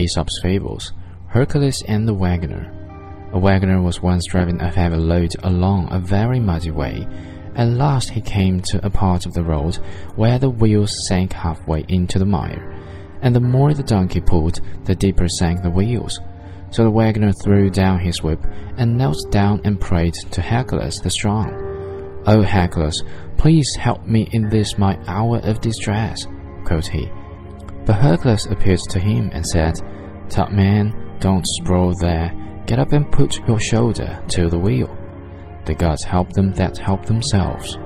Aesop's Fables, Hercules and the Wagoner. A wagoner was once driving a heavy load along a very muddy way. At last he came to a part of the road where the wheels sank halfway into the mire, and the more the donkey pulled, the deeper sank the wheels. So the wagoner threw down his whip and knelt down and prayed to Hercules the strong. "O Hercules, please help me in this my hour of distress," quoth he. But Hercules appeared to him and said, Tut man, don't sprawl there. Get up and put your shoulder to the wheel. The gods help them that help themselves.